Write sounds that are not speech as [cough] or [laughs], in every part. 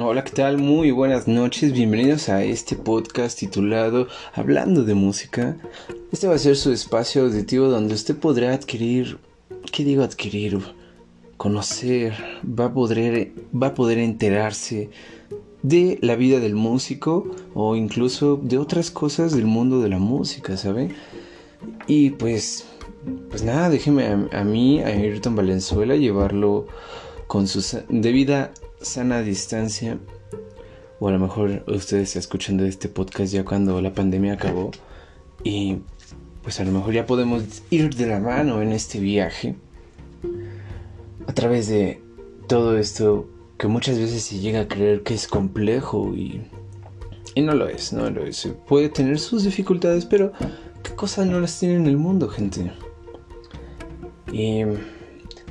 Hola, ¿qué tal? Muy buenas noches, bienvenidos a este podcast titulado Hablando de Música. Este va a ser su espacio auditivo donde usted podrá adquirir, ¿qué digo adquirir? Conocer, va a poder, va a poder enterarse de la vida del músico o incluso de otras cosas del mundo de la música, ¿sabe? Y pues, pues nada, déjeme a, mí, a Ayrton Valenzuela, llevarlo con su debida sana distancia, o a lo mejor ustedes escuchando este podcast ya cuando la pandemia acabó, y pues a lo mejor ya podemos ir de la mano en este viaje a través de todo esto que muchas veces se llega a creer que es complejo y, y no lo es, no lo es. Puede tener sus dificultades, pero ¿qué cosas no las tiene en el mundo, gente? Y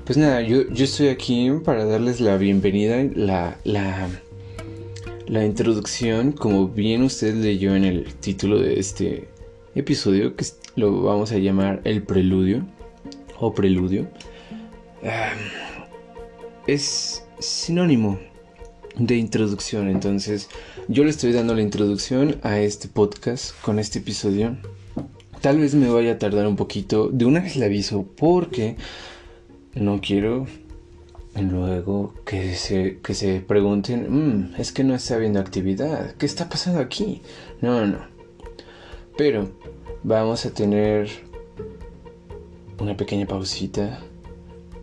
pues nada, yo, estoy aquí para darles la bienvenida, la, la, la introducción, como bien usted leyó en el título de este episodio, que lo vamos a llamar el preludio o preludio. es sinónimo de introducción, entonces yo le estoy dando la introducción a este podcast con este episodio. Tal vez me vaya a tardar un poquito, de una vez le aviso, porque no quiero luego que se, que se pregunten, mm, es que no está habiendo actividad, ¿qué está pasando aquí? No, no. Pero vamos a tener una pequeña pausita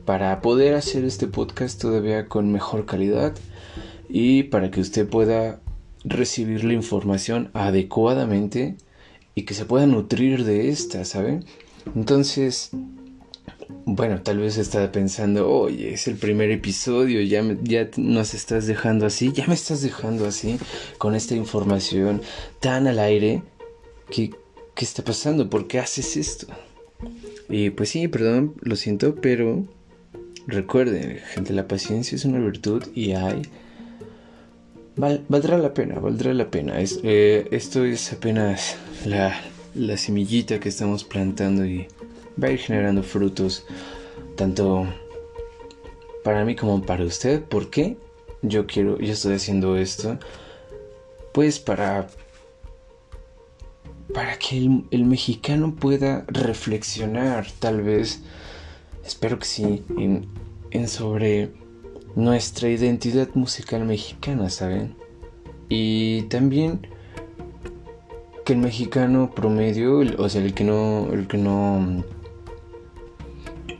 para poder hacer este podcast todavía con mejor calidad y para que usted pueda recibir la información adecuadamente y que se pueda nutrir de esta, ¿sabe? Entonces, bueno, tal vez está pensando, oye, es el primer episodio, ya, ya nos estás dejando así, ya me estás dejando así, con esta información tan al aire. ¿Qué, qué está pasando? ¿Por qué haces esto? Y pues sí, perdón, lo siento, pero recuerden, gente, la paciencia es una virtud y hay... valdrá la pena, valdrá la pena. Es, eh, esto es apenas la, la semillita que estamos plantando y va a ir generando frutos tanto para mí como para usted. ¿Por qué? Yo quiero, yo estoy haciendo esto, pues para para que el, mexicano pueda reflexionar, tal vez, espero que sí, en, sobre nuestra identidad musical mexicana, ¿saben? Y también que el mexicano promedio, o sea, el que no, el que no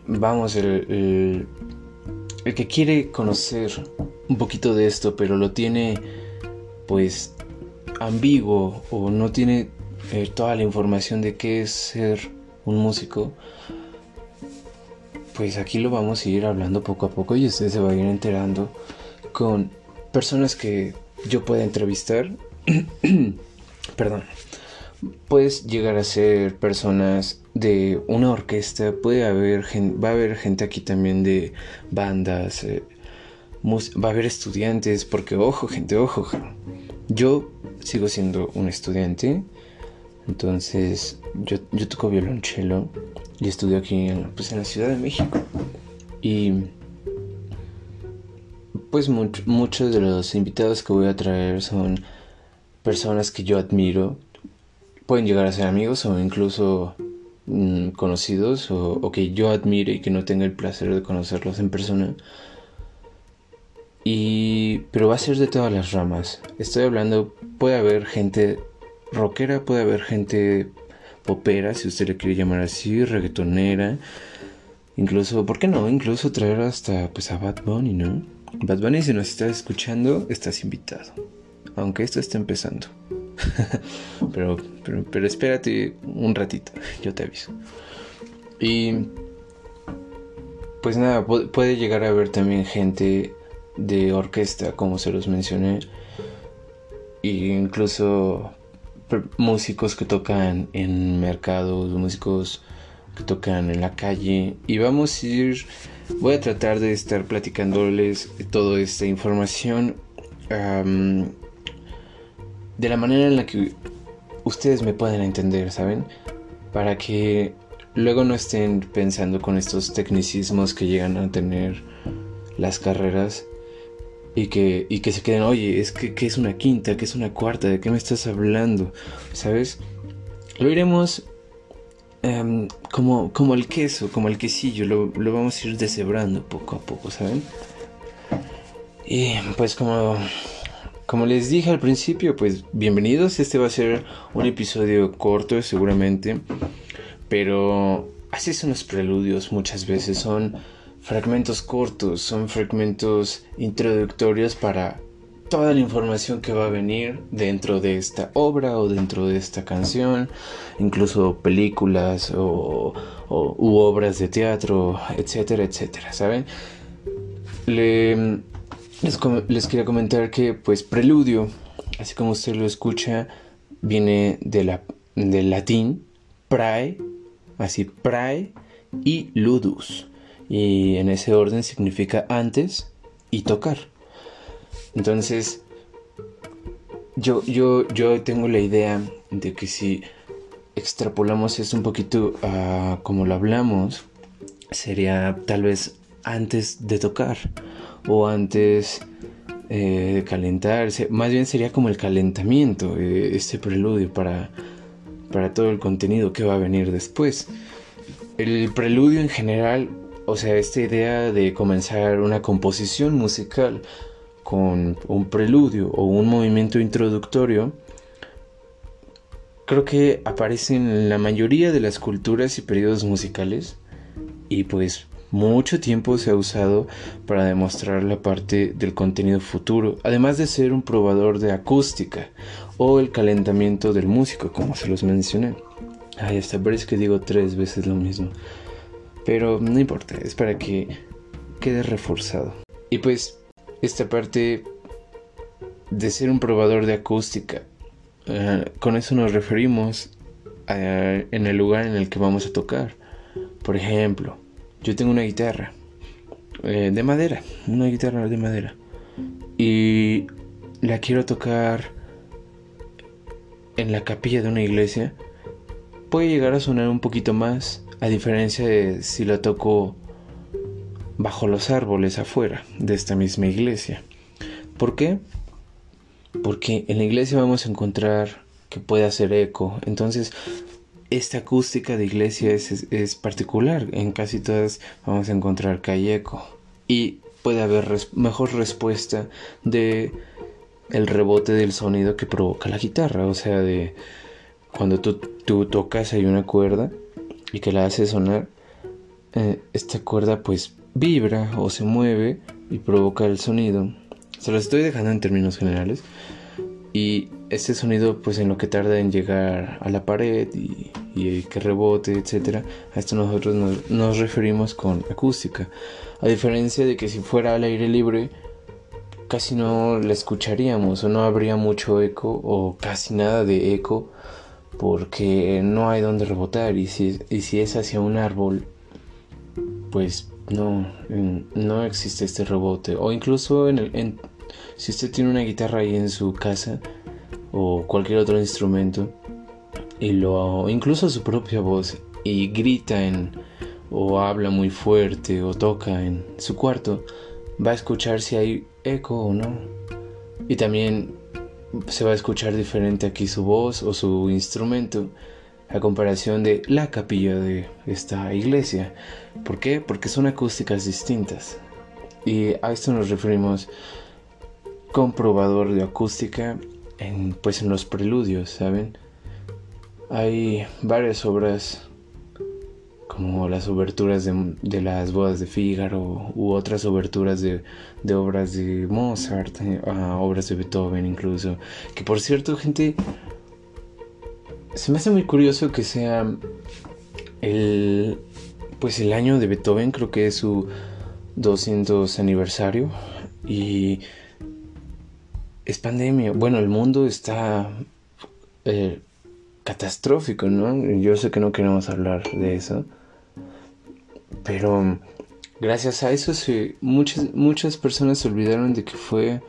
vamos, el, el, que quiere conocer un poquito de esto, pero lo tiene pues ambiguo o no tiene eh, toda la información de qué es ser un músico, pues aquí lo vamos a ir hablando poco a poco y usted se va a ir enterando con personas que yo pueda entrevistar. [clears throat] Perdón. Puedes llegar a ser personas de una orquesta, puede haber va a haber gente aquí también de bandas, eh, va a haber estudiantes, porque ojo, gente, ojo, yo sigo siendo un estudiante, entonces yo, yo toco violonchelo y estudio aquí en, pues, en la Ciudad de México. Y pues muchos de los invitados que voy a traer son personas que yo admiro. Pueden llegar a ser amigos o incluso Mm, conocidos o, que yo admire y que no tenga el placer de conocerlos en persona. Y, pero va a ser de todas las ramas. Estoy hablando, puede haber gente rockera, puede haber gente popera, si usted le quiere llamar así, reggaetonera. Incluso, ¿por qué no? Incluso traer hasta pues a Bad Bunny, ¿no? Bad Bunny, si nos estás escuchando, estás invitado. Aunque esto esté empezando. [laughs] pero, pero, espérate un ratito, yo te aviso. Y pues nada, puede llegar a haber también gente de orquesta, como se los mencioné, e incluso músicos que tocan en mercados, músicos que tocan en la calle. Y vamos a ir, voy a tratar de estar platicándoles toda esta información de la manera en la que ustedes me pueden entender, ¿saben? Para que luego no estén pensando con estos tecnicismos que llegan a tener las carreras y que, y que se queden, oye, es que, es una quinta, que es una cuarta, ¿de qué me estás hablando? ¿Sabes? Lo iremos em, como, como el queso, como el quesillo, lo, lo vamos a ir deshebrando poco a poco, ¿saben? Y pues como, como les dije al principio, pues bienvenidos, este va a ser un episodio corto seguramente, pero así son los preludios muchas veces, son fragmentos cortos, son fragmentos introductorios para toda la información que va a venir dentro de esta obra o dentro de esta canción, incluso películas o, u obras de teatro, etcétera, etcétera, ¿saben? Les, quería comentar que pues preludio, así como usted lo escucha, viene de la, del latín prae, así prae y ludus y en ese orden significa antes y tocar. Entonces, yo, yo, yo tengo la idea de que si extrapolamos esto un poquito a como lo hablamos, sería tal vez antes de tocar o antes eh, de calentarse. Más bien sería como el calentamiento, eh, este preludio para, para todo el contenido que va a venir después. El preludio en general o sea, esta idea de comenzar una composición musical con un preludio o un movimiento introductorio, creo que aparece en la mayoría de las culturas y periodos musicales y pues mucho tiempo se ha usado para demostrar la parte del contenido futuro, además de ser un probador de acústica o el calentamiento del músico, como se los mencioné. Ay, hasta parece que digo tres veces lo mismo. Pero no importa, es para que quede reforzado. Y pues esta parte de ser un probador de acústica, eh, con eso nos referimos en el lugar en el que vamos a tocar. Por ejemplo, yo tengo una guitarra eh, de madera, una guitarra de madera, y la quiero tocar en la capilla de una iglesia. Puede llegar a sonar un poquito más a diferencia de si lo toco bajo los árboles afuera de esta misma iglesia. ¿Por qué? Porque en la iglesia vamos a encontrar que puede hacer eco. Entonces, esta acústica de iglesia es, particular. En casi todas vamos a encontrar que hay eco. Y puede haber mejor respuesta de el rebote del sonido que provoca la guitarra. O sea, de cuando tú, tú tocas hay una cuerda y que la hace sonar, eh, esta cuerda pues vibra o se mueve y provoca el sonido. Se lo estoy dejando en términos generales. Y este sonido pues en lo que tarda en llegar a la pared y, que rebote, etc. A esto nosotros nos, nos referimos con acústica. A diferencia de que si fuera al aire libre casi no la escucharíamos o no habría mucho eco o casi nada de eco porque no hay donde rebotar y si, si es hacia un árbol, pues no, no existe este rebote. O incluso en el, si usted tiene una guitarra ahí en su casa o cualquier otro instrumento y lo incluso su propia voz y grita en o habla muy fuerte o toca en su cuarto, va a escuchar si hay eco o no. Y también se va a escuchar diferente aquí su voz o su instrumento a comparación de la capilla de esta iglesia. ¿Por qué? Porque son acústicas distintas. Y a esto nos referimos comprobador de acústica en, pues en los preludios, ¿saben? Hay varias obras como las oberturas de, las bodas de Fígaro u otras oberturas de, obras de Mozart, eh, obras de Beethoven incluso. Que por cierto, gente, se me hace muy curioso que sea el, pues el año de Beethoven, creo que es su 200 aniversario y es pandemia. Bueno, el mundo está eh, catastrófico, ¿no? Yo sé que no queremos hablar de eso. Pero gracias a eso muchas, muchas personas se olvidaron de que fue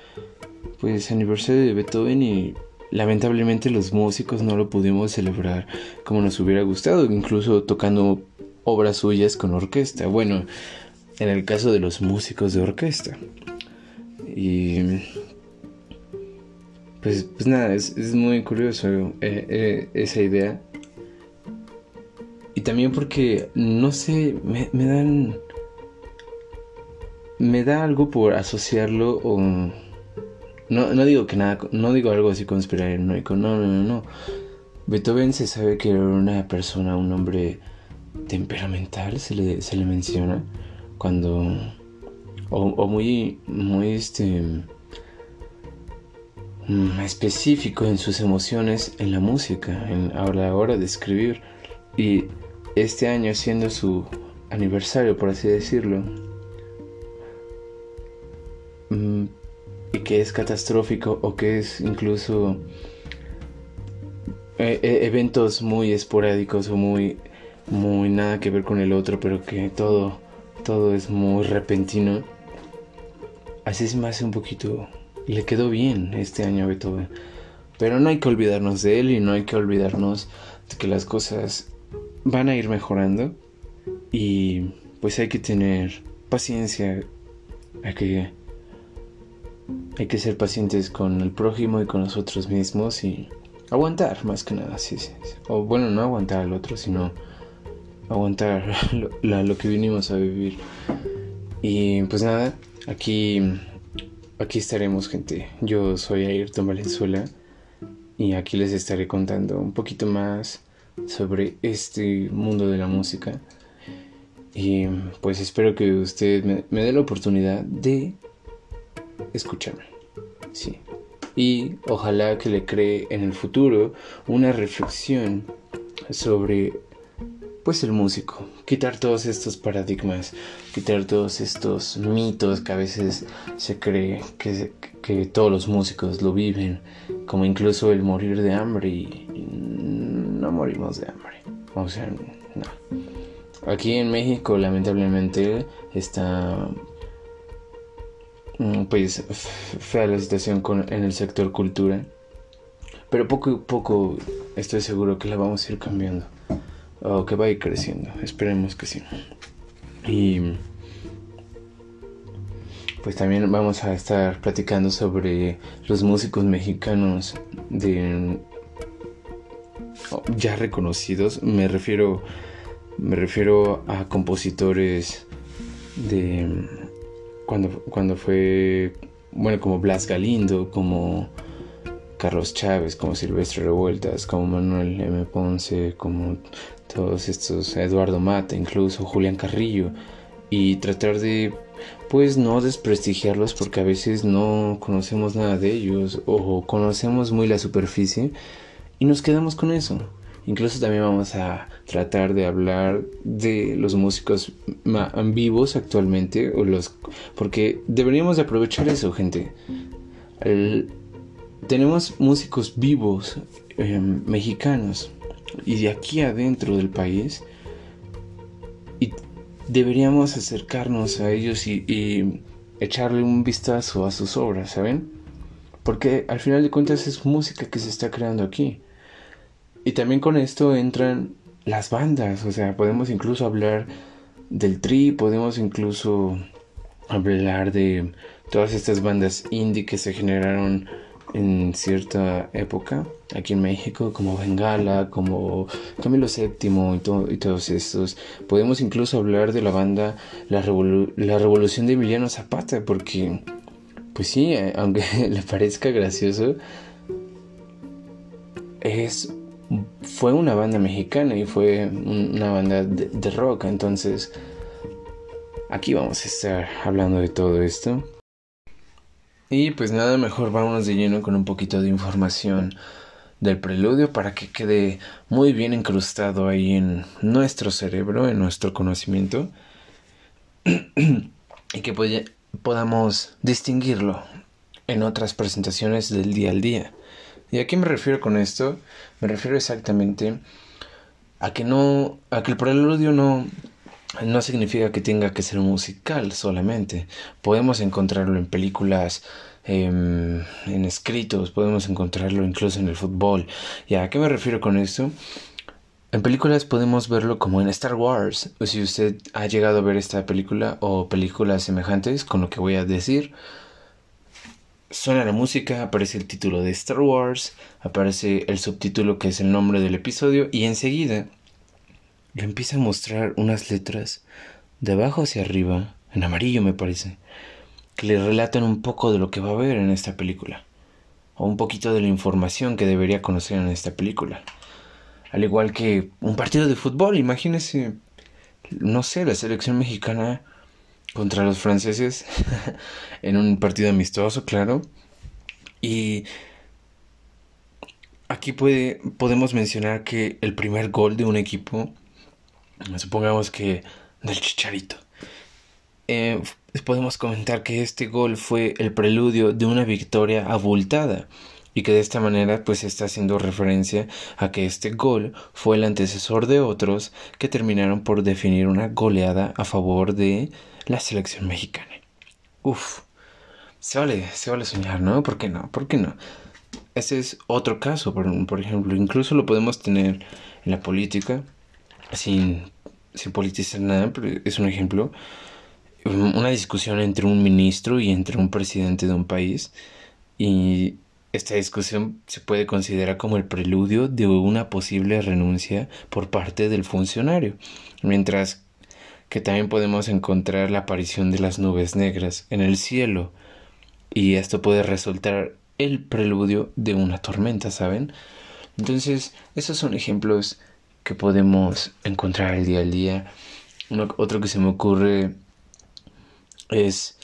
pues aniversario de Beethoven y lamentablemente los músicos no lo pudimos celebrar como nos hubiera gustado, incluso tocando obras suyas con orquesta. Bueno, en el caso de los músicos de orquesta. Y pues, pues nada, es, muy curioso eh, eh, esa idea. Y también porque, no sé, me, me, dan... Me da algo por asociarlo o... No, no digo que nada, no digo algo así conspiranoico, no, no, no, no. Beethoven se sabe que era una persona, un hombre temperamental, se le, se le menciona, cuando... O, muy, muy este... Mm, específico en sus emociones en la música, en, a la hora de escribir. Y este año siendo su aniversario, por así decirlo, mm, y que es catastrófico o que es incluso eh, eh, eventos muy esporádicos o muy muy nada que ver con el otro, pero que todo todo es muy repentino. Así se me hace un poquito le quedó bien este año a Beethoven. Pero no hay que olvidarnos de él y no hay que olvidarnos de que las cosas van a ir mejorando y pues hay que tener paciencia, hay que hay que ser pacientes con el prójimo y con nosotros mismos y aguantar más que nada, sí, O bueno, no aguantar al otro, sino aguantar [laughs] lo, lo, que vinimos a vivir. Y pues nada, aquí, aquí estaremos gente. Yo soy Ayrton Valenzuela y aquí les estaré contando un poquito más sobre este mundo de la música. Y pues espero que usted me, me dé la oportunidad de escúchame. Sí. Y ojalá que le cree en el futuro una reflexión sobre pues el músico, quitar todos estos paradigmas, quitar todos estos mitos que a veces se cree que, que todos los músicos lo viven, como incluso el morir de hambre y, no morimos de hambre. O sea, no. Aquí en México lamentablemente está Mm, pues fea la situación con, en el sector cultura. Pero poco a poco estoy seguro que la vamos a ir cambiando. O que va a ir creciendo. Esperemos que sí. Y pues también vamos a estar platicando sobre los músicos mexicanos de ya reconocidos. Me refiero me refiero a compositores de cuando, cuando fue, bueno, como Blas Galindo, como Carlos Chávez, como Silvestre Revueltas, como Manuel M. Ponce, como todos estos, Eduardo Mata, incluso Julián Carrillo, y tratar de, pues, no desprestigiarlos porque a veces no conocemos nada de ellos o conocemos muy la superficie y nos quedamos con eso. Incluso también vamos a tratar de hablar de los músicos vivos actualmente, o los, porque deberíamos de aprovechar eso, gente. Tenemos músicos vivos em, mexicanos y de aquí adentro del país y deberíamos acercarnos a ellos y, y echarle un vistazo a sus obras, ¿saben? Porque al final de cuentas es música que se está creando aquí. Y también con esto entran las bandas, o sea, podemos incluso hablar del tri, podemos incluso hablar de todas estas bandas indie que se generaron en cierta época aquí en México, como Bengala, como Camilo VII y, todo, y todos estos. Podemos incluso hablar de la banda La, la Revolución de Emiliano Zapata, porque, pues sí, eh, aunque [laughs] le parezca gracioso, es fue una banda mexicana y fue una banda de, rock. Entonces, aquí vamos a estar hablando de todo esto. Y pues nada mejor, vámonos de lleno con un poquito de información del preludio para que quede muy bien incrustado ahí en nuestro cerebro, en nuestro conocimiento [clears throat] y que podamos distinguirlo en otras presentaciones del día al día. ¿Y a qué me refiero con esto? Me refiero exactamente a que no, a que el preludio no, no significa que tenga que ser musical solamente. Podemos encontrarlo en películas, em, en escritos, podemos encontrarlo incluso en el fútbol. ¿Y a qué me refiero con esto? En películas podemos verlo como en Star Wars. Si usted ha llegado a ver esta película o películas semejantes con lo que voy a decir, suena la música, aparece el título de Star Wars, aparece el subtítulo que es el nombre del episodio y enseguida le empieza a mostrar unas letras de abajo hacia arriba, en amarillo me parece, que le relatan un poco de lo que va a ver en esta película, o un poquito de la información que debería conocer en esta película. Al igual que un partido de fútbol, imagínese, no sé, la selección mexicana contra los franceses [laughs] en un partido amistoso, claro. Y aquí puede, podemos mencionar que el primer gol de un equipo, supongamos que del Chicharito, eh, podemos comentar que este gol fue el preludio de una victoria abultada y que de esta manera pues está haciendo referencia a que este gol fue el antecesor de otros que terminaron por definir una goleada a favor de la selección mexicana. Uf, se vale, se vale soñar, ¿no? ¿Por qué no? ¿Por qué no? Ese es otro caso, por, por ejemplo, incluso lo podemos tener en la política, sin, sin politizar nada, pero es un ejemplo una discusión entre un ministro y entre un presidente de un país y esta discusión se puede considerar como el preludio de una posible renuncia por parte del funcionario, mientras que también podemos encontrar la aparición de las nubes negras en el cielo y esto puede resultar el preludio de una tormenta, ¿saben? Entonces, esos son ejemplos que podemos encontrar el día al día. otro que se me ocurre es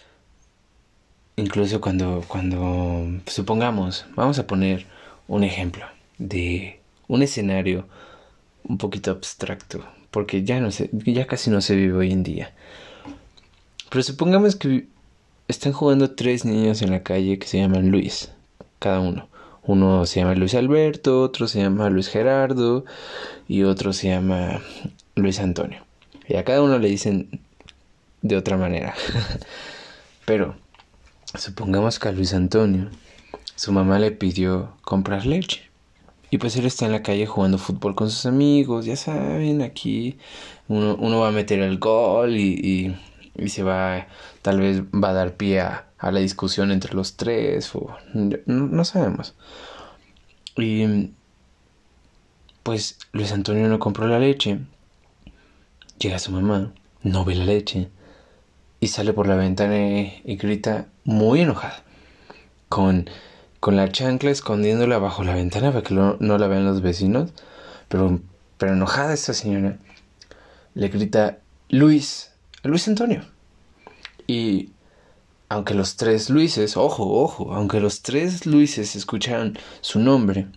incluso cuando, cuando supongamos, vamos a poner un ejemplo de un escenario un poquito abstracto, porque ya no sé, ya casi no se vive hoy en día. Pero supongamos que están jugando tres niños en la calle que se llaman Luis, cada uno. Uno se llama Luis Alberto, otro se llama Luis Gerardo y otro se llama Luis Antonio. Y a cada uno le dicen de otra manera. [laughs] Pero supongamos que a Luis Antonio su mamá le pidió comprar leche. Y pues él está en la calle jugando fútbol con sus amigos, ya saben, aquí uno, va a meter el gol y, se va, tal vez va a dar pie a, la discusión entre los tres, no, no sabemos. Y pues Luis Antonio no compró la leche, llega su mamá, no ve la leche, y sale por la ventana y, grita muy enojada, con, con la chancla escondiéndola bajo la ventana para que no, la vean los vecinos, pero, pero enojada esta señora, le grita Luis, Luis Antonio. Y aunque los tres Luises, ojo, ojo, aunque los tres Luises escucharon su nombre,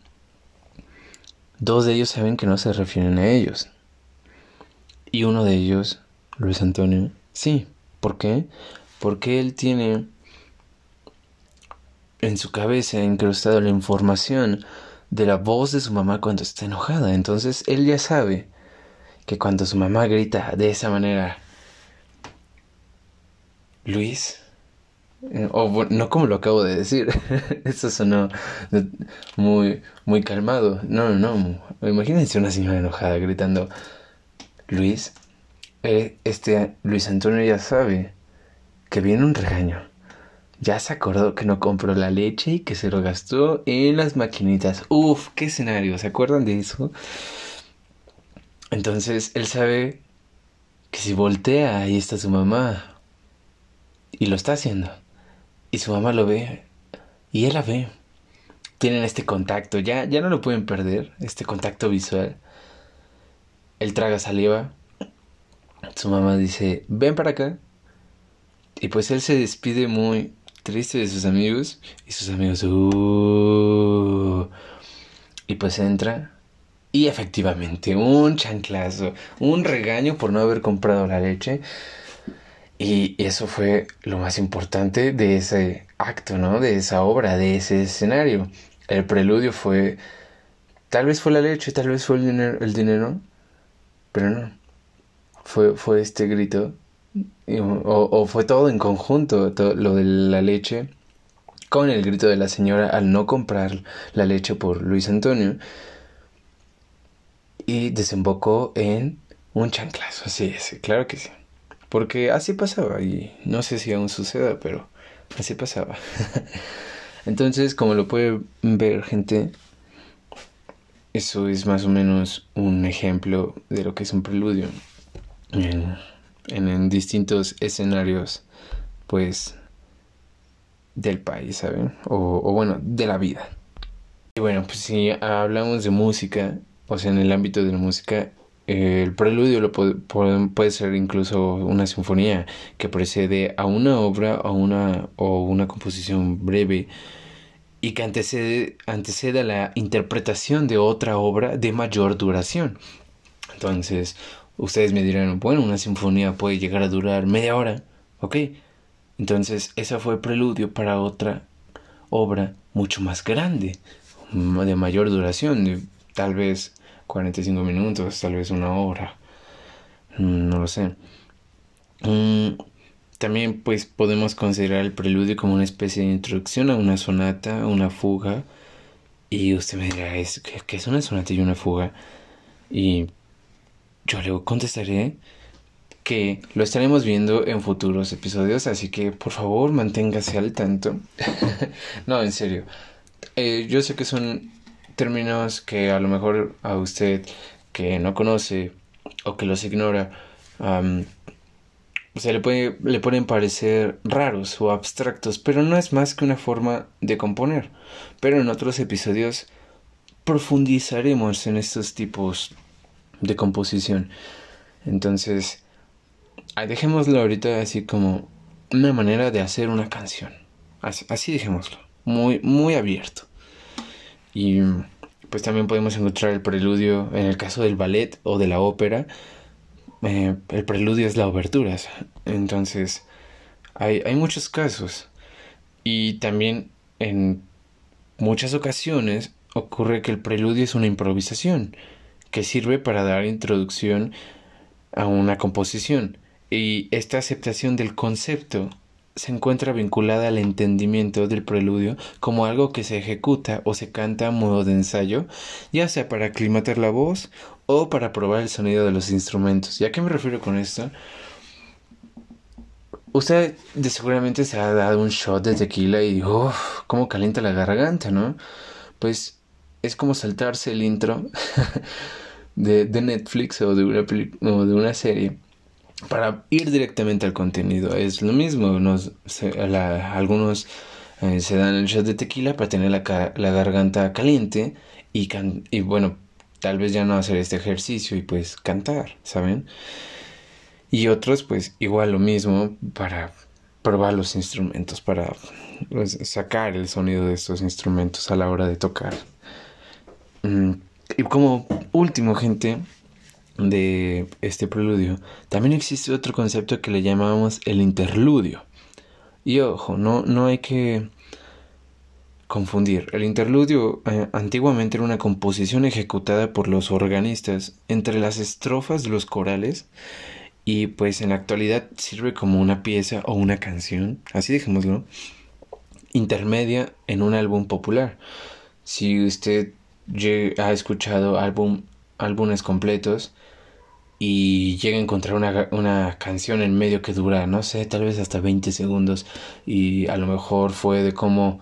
dos de ellos saben que no se refieren a ellos. Y uno de ellos, Luis Antonio, sí, ¿Por qué? Porque él tiene en su cabeza incrustado la información de la voz de su mamá cuando está enojada. Entonces él ya sabe que cuando su mamá grita de esa manera, Luis, eh, o no como lo acabo de decir, [laughs] eso sonó muy, muy calmado. No, no, no. Imagínense una señora enojada gritando, Luis, eh, este Luis Antonio ya sabe que viene un regaño. Ya se acordó que no compró la leche y que se lo gastó en las maquinitas. Uf, qué escenario, ¿se acuerdan de eso? Entonces él sabe que si voltea, ahí está su mamá. Y lo está haciendo. Y su mamá lo ve. Y él la ve. Tienen este contacto, ya, ya no lo pueden perder, este contacto visual. Él traga saliva su mamá dice, ven para acá. Y pues él se despide muy triste de sus amigos. Y sus amigos, uh". Y pues entra. Y efectivamente, un chanclazo, un regaño por no haber comprado la leche. Y eso fue lo más importante de ese acto, ¿no? De esa obra, de ese escenario. El preludio fue, tal vez fue la leche, tal vez fue el dinero, el dinero pero no fue, fue este grito, o, fue todo en conjunto, todo, lo de la leche, con el grito de la señora al no comprar la leche por Luis Antonio, y desembocó en un chanclazo, sí, sí, claro que sí. Porque así pasaba, y no sé si aún suceda, pero así pasaba. [laughs] Entonces, como lo puede ver gente, eso es más o menos un ejemplo de lo que es un preludio en, en, distintos escenarios, pues, del país, ¿saben? O, o bueno, de la vida. Y bueno, pues si hablamos de música, o sea, en el ámbito de la música, el preludio lo puede, puede, ser incluso una sinfonía que precede a una obra o una, o una composición breve y que antecede, a la interpretación de otra obra de mayor duración. Entonces, ustedes me dirán, bueno, una sinfonía puede llegar a durar media hora, ¿ok? Entonces, esa fue el preludio para otra obra mucho más grande, de mayor duración, de tal vez 45 minutos, tal vez una hora, mm, no lo sé. Mm, también pues podemos considerar el preludio como una especie de introducción a una sonata, una fuga. Y usted me dirá, ¿es, ¿qué, es una sonata y una fuga? Y yo le contestaré que lo estaremos viendo en futuros episodios, así que por favor manténgase al tanto. [laughs] no, en serio. Eh, yo sé que son términos que a lo mejor a usted que no conoce o que los ignora, se le, puede, le pueden parecer raros o abstractos, pero no es más que una forma de componer. Pero en otros episodios profundizaremos en estos tipos de composición. Entonces, dejémoslo ahorita así como una manera de hacer una canción. Así, así dejémoslo. Muy, muy abierto. Y pues también podemos encontrar el preludio en el caso del ballet o de la ópera eh, el preludio es la obertura. Entonces, hay, hay muchos casos. Y también en muchas ocasiones ocurre que el preludio es una improvisación que sirve para dar introducción a una composición. Y esta aceptación del concepto se encuentra vinculada al entendimiento del preludio como algo que se ejecuta o se canta a modo de ensayo, ya sea para aclimatar la voz o para probar el sonido de los instrumentos. ¿Y a qué me refiero con esto? Usted de seguramente se ha dado un shot de tequila y uff, cómo calienta la garganta, ¿no? Pues es como saltarse el intro [laughs] de, de Netflix o de, una o de una serie para ir directamente al contenido. Es lo mismo, nos, algunos eh, se dan el shot de tequila para tener la, la garganta caliente y, y bueno, tal vez ya no hacer este ejercicio y pues cantar, ¿saben? Y otros pues igual lo mismo para probar los instrumentos, para pues, sacar el sonido de estos instrumentos a la hora de tocar. Mm, y como último, gente, de este preludio, también existe otro concepto que le llamamos el interludio. Y ojo, no, no hay que confundir. El interludio eh, antiguamente era una composición ejecutada por los organistas entre las estrofas de los corales y pues en la actualidad sirve como una pieza o una canción, así dejémoslo, intermedia en un álbum popular. Si usted ha escuchado álbum, álbumes completos y llega a encontrar una, una canción en medio que dura, no sé, tal vez hasta 20 segundos y a lo mejor fue de cómo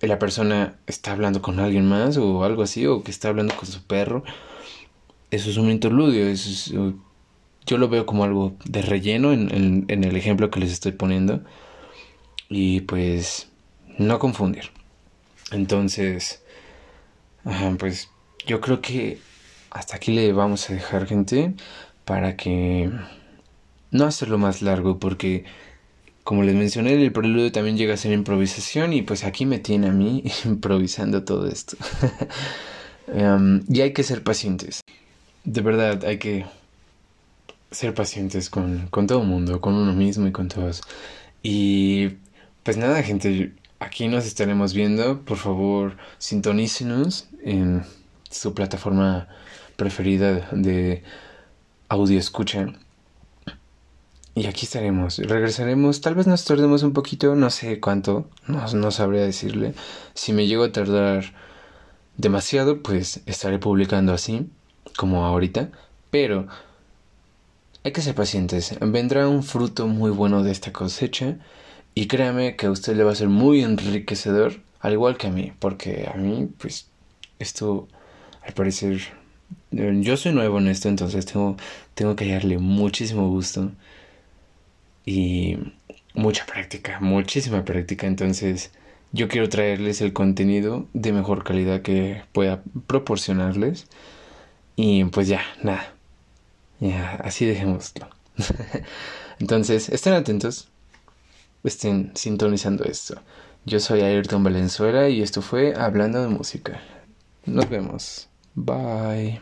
la persona está hablando con alguien más o algo así, o que está hablando con su perro, eso es un interludio, eso yo lo veo como algo de relleno en, en, el ejemplo que les estoy poniendo. Y pues no confundir. Entonces, pues yo creo que hasta aquí le vamos a dejar gente para que no hacerlo más largo porque como les mencioné, el preludio también llega a ser improvisación y pues aquí me tiene a mí [laughs] improvisando todo esto. [laughs] Em, y hay que ser pacientes. De verdad, hay que ser pacientes con, con todo el mundo, con uno mismo y con todos. Y pues nada, gente, aquí nos estaremos viendo. Por favor, sintonícenos en su plataforma preferida de audio escucha. Y aquí estaremos. Regresaremos. Tal vez nos tardemos un poquito. No sé cuánto. No, no sabría decirle. Si me llego a tardar demasiado, pues estaré publicando así. Como ahorita. Pero hay que ser pacientes. Vendrá un fruto muy bueno de esta cosecha. Y créame que a usted le va a ser muy enriquecedor, al igual que a mí, porque a mí, pues, esto, al parecer, eh, yo soy nuevo en esto, entonces tengo, tengo que hallarle muchísimo gusto y mucha práctica, muchísima práctica, entonces yo quiero traerles el contenido de mejor calidad que pueda proporcionarles. Y pues ya, nada. Ya, así dejémoslo. [laughs] Entonces, estén atentos. Estén sintonizando esto. Yo soy Ayrton Valenzuela y esto fue Hablando de Música. Nos vemos. Bye.